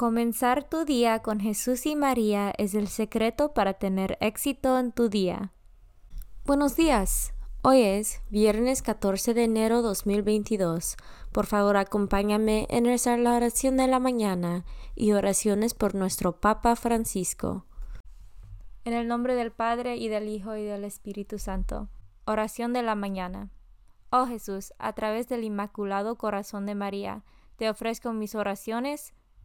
Comenzar tu día con Jesús y María es el secreto para tener éxito en tu día. Buenos días. Hoy es viernes 14 de enero 2022. Por favor, acompáñame en rezar la oración de la mañana y oraciones por nuestro Papa Francisco. En el nombre del Padre y del Hijo y del Espíritu Santo. Oración de la mañana. Oh Jesús, a través del Inmaculado Corazón de María, te ofrezco mis oraciones,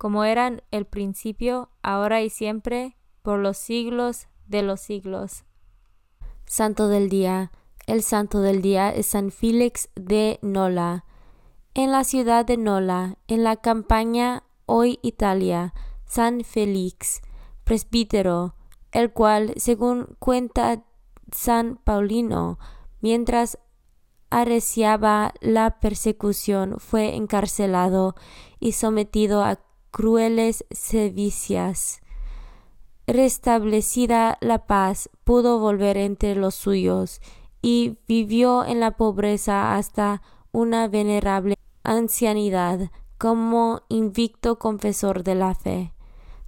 como eran el principio, ahora y siempre, por los siglos de los siglos. Santo del Día. El santo del día es San Félix de Nola. En la ciudad de Nola, en la campaña hoy Italia, San Félix, presbítero, el cual, según cuenta San Paulino, mientras arreciaba la persecución, fue encarcelado y sometido a crueles sevicias. Restablecida la paz, pudo volver entre los suyos y vivió en la pobreza hasta una venerable ancianidad como invicto confesor de la fe.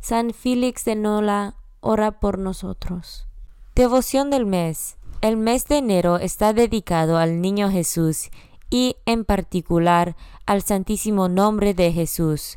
San Félix de Nola, ora por nosotros. Devoción del mes. El mes de enero está dedicado al Niño Jesús y en particular al Santísimo Nombre de Jesús.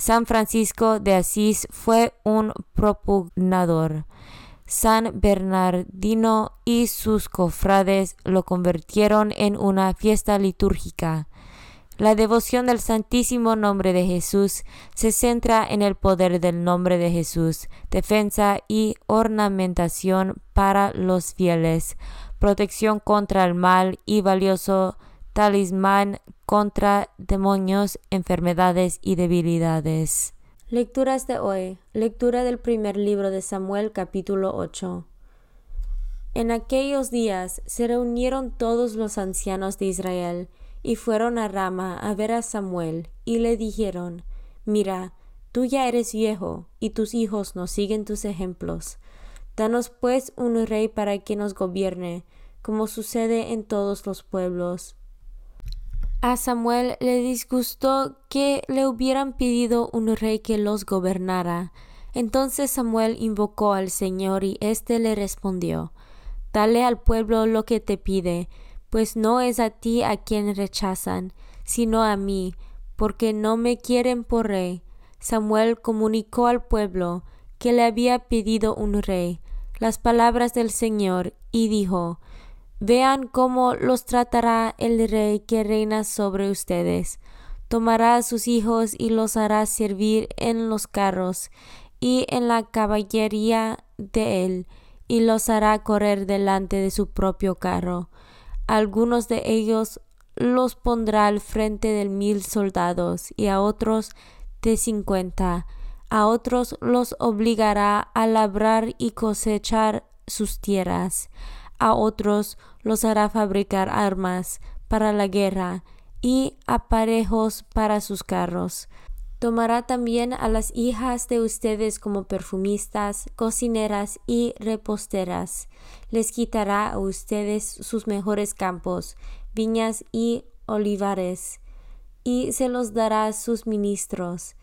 San Francisco de Asís fue un propugnador. San Bernardino y sus cofrades lo convirtieron en una fiesta litúrgica. La devoción del Santísimo Nombre de Jesús se centra en el poder del nombre de Jesús, defensa y ornamentación para los fieles, protección contra el mal y valioso talismán contra demonios, enfermedades y debilidades. Lecturas de hoy. Lectura del primer libro de Samuel capítulo 8. En aquellos días se reunieron todos los ancianos de Israel y fueron a Rama a ver a Samuel y le dijeron, Mira, tú ya eres viejo y tus hijos no siguen tus ejemplos. Danos pues un rey para que nos gobierne, como sucede en todos los pueblos a Samuel le disgustó que le hubieran pedido un rey que los gobernara. Entonces Samuel invocó al Señor y éste le respondió, Dale al pueblo lo que te pide, pues no es a ti a quien rechazan, sino a mí, porque no me quieren por rey. Samuel comunicó al pueblo que le había pedido un rey las palabras del Señor y dijo, Vean cómo los tratará el rey que reina sobre ustedes. Tomará a sus hijos y los hará servir en los carros y en la caballería de él, y los hará correr delante de su propio carro. Algunos de ellos los pondrá al frente de mil soldados y a otros de cincuenta. A otros los obligará a labrar y cosechar sus tierras. A otros los hará fabricar armas para la guerra y aparejos para sus carros. Tomará también a las hijas de ustedes como perfumistas, cocineras y reposteras. Les quitará a ustedes sus mejores campos, viñas y olivares, y se los dará a sus ministros.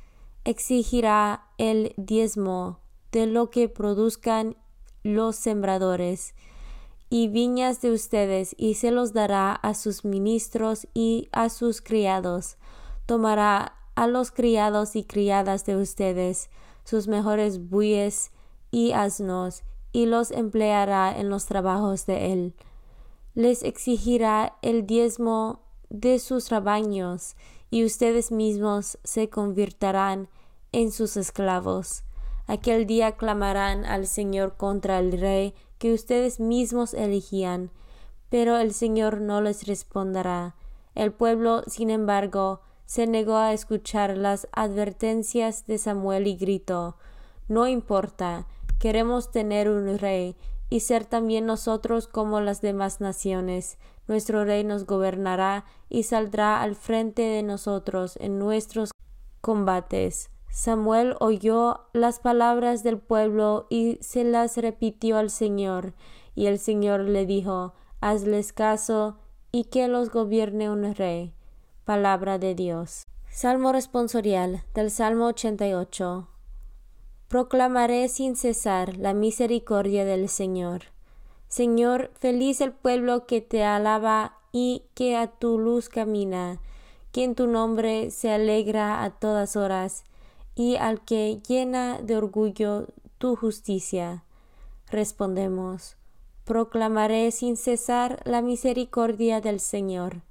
Exigirá el diezmo de lo que produzcan los sembradores y viñas de ustedes, y se los dará a sus ministros y a sus criados. Tomará a los criados y criadas de ustedes sus mejores bueyes y asnos, y los empleará en los trabajos de él. Les exigirá el diezmo de sus rebaños, y ustedes mismos se convertirán en sus esclavos. Aquel día clamarán al Señor contra el rey que ustedes mismos elegían, pero el Señor no les responderá. El pueblo, sin embargo, se negó a escuchar las advertencias de Samuel y gritó No importa, queremos tener un rey y ser también nosotros como las demás naciones. Nuestro rey nos gobernará y saldrá al frente de nosotros en nuestros combates. Samuel oyó las palabras del pueblo y se las repitió al Señor, y el Señor le dijo Hazles caso y que los gobierne un rey. Palabra de Dios. Salmo responsorial del Salmo 88. Proclamaré sin cesar la misericordia del Señor. Señor, feliz el pueblo que te alaba y que a tu luz camina, que en tu nombre se alegra a todas horas, y al que llena de orgullo tu justicia. Respondemos, proclamaré sin cesar la misericordia del Señor.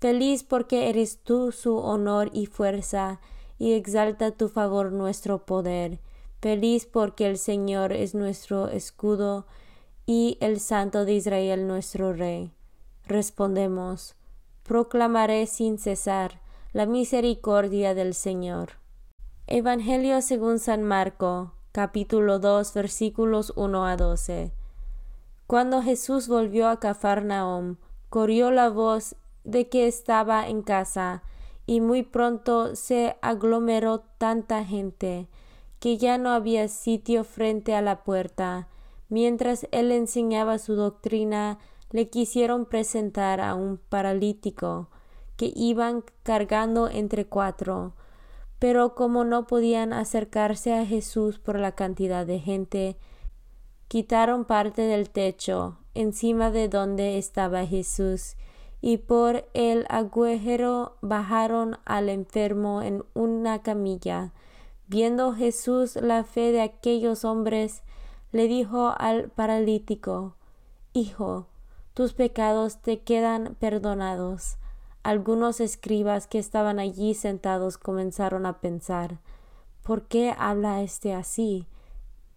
Feliz porque eres tú su honor y fuerza, y exalta tu favor nuestro poder. Feliz porque el Señor es nuestro escudo y el Santo de Israel nuestro Rey. Respondemos, proclamaré sin cesar la misericordia del Señor. Evangelio según San Marco, capítulo 2, versículos 1 a 12. Cuando Jesús volvió a Cafarnaum, corrió la voz de que estaba en casa, y muy pronto se aglomeró tanta gente que ya no había sitio frente a la puerta. Mientras él enseñaba su doctrina, le quisieron presentar a un paralítico que iban cargando entre cuatro. Pero como no podían acercarse a Jesús por la cantidad de gente, quitaron parte del techo encima de donde estaba Jesús y por el agujero bajaron al enfermo en una camilla. Viendo Jesús la fe de aquellos hombres, le dijo al paralítico, Hijo, tus pecados te quedan perdonados. Algunos escribas que estaban allí sentados comenzaron a pensar, ¿por qué habla éste así?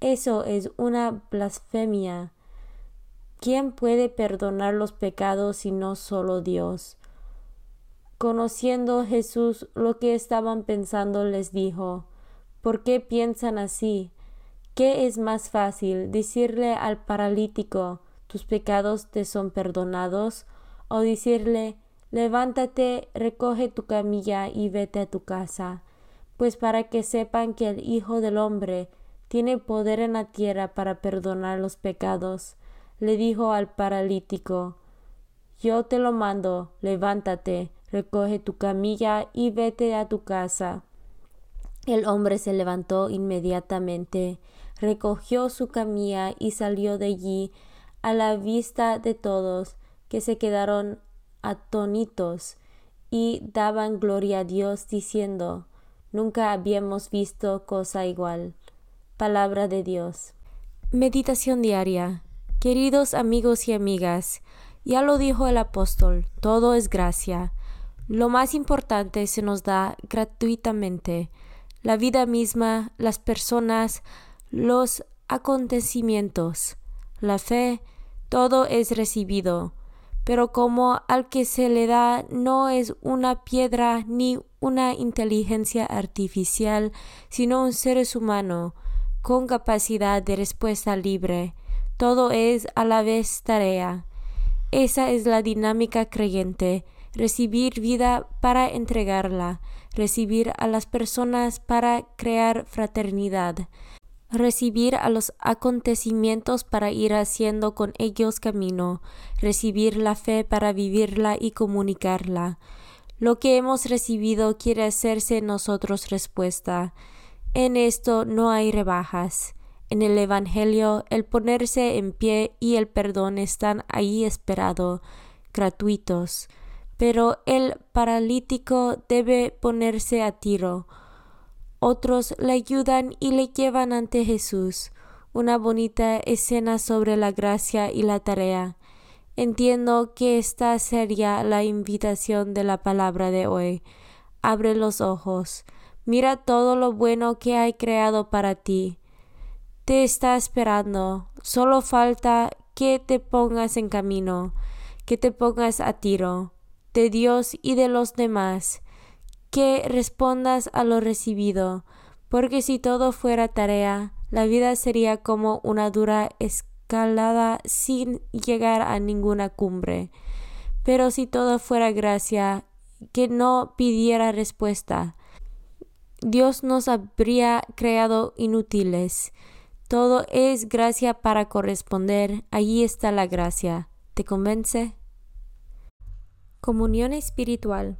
Eso es una blasfemia. ¿Quién puede perdonar los pecados si no solo Dios? Conociendo Jesús lo que estaban pensando, les dijo, ¿por qué piensan así? ¿Qué es más fácil decirle al paralítico, tus pecados te son perdonados? o decirle, levántate, recoge tu camilla y vete a tu casa? Pues para que sepan que el Hijo del Hombre tiene poder en la tierra para perdonar los pecados, le dijo al paralítico Yo te lo mando, levántate, recoge tu camilla y vete a tu casa. El hombre se levantó inmediatamente, recogió su camilla y salió de allí a la vista de todos, que se quedaron atónitos y daban gloria a Dios diciendo, Nunca habíamos visto cosa igual. Palabra de Dios. Meditación diaria. Queridos amigos y amigas, ya lo dijo el apóstol, todo es gracia. Lo más importante se nos da gratuitamente. La vida misma, las personas, los acontecimientos, la fe, todo es recibido. Pero como al que se le da no es una piedra ni una inteligencia artificial, sino un ser humano, con capacidad de respuesta libre, todo es a la vez tarea. Esa es la dinámica creyente, recibir vida para entregarla, recibir a las personas para crear fraternidad, recibir a los acontecimientos para ir haciendo con ellos camino, recibir la fe para vivirla y comunicarla. Lo que hemos recibido quiere hacerse en nosotros respuesta. En esto no hay rebajas. En el Evangelio el ponerse en pie y el perdón están ahí esperado, gratuitos pero el paralítico debe ponerse a tiro. Otros le ayudan y le llevan ante Jesús. Una bonita escena sobre la gracia y la tarea. Entiendo que esta sería la invitación de la palabra de hoy. Abre los ojos. Mira todo lo bueno que hay creado para ti. Te está esperando. Solo falta que te pongas en camino, que te pongas a tiro de Dios y de los demás, que respondas a lo recibido, porque si todo fuera tarea, la vida sería como una dura escalada sin llegar a ninguna cumbre. Pero si todo fuera gracia, que no pidiera respuesta, Dios nos habría creado inútiles. Todo es gracia para corresponder. Allí está la gracia. ¿Te convence? Comunión espiritual.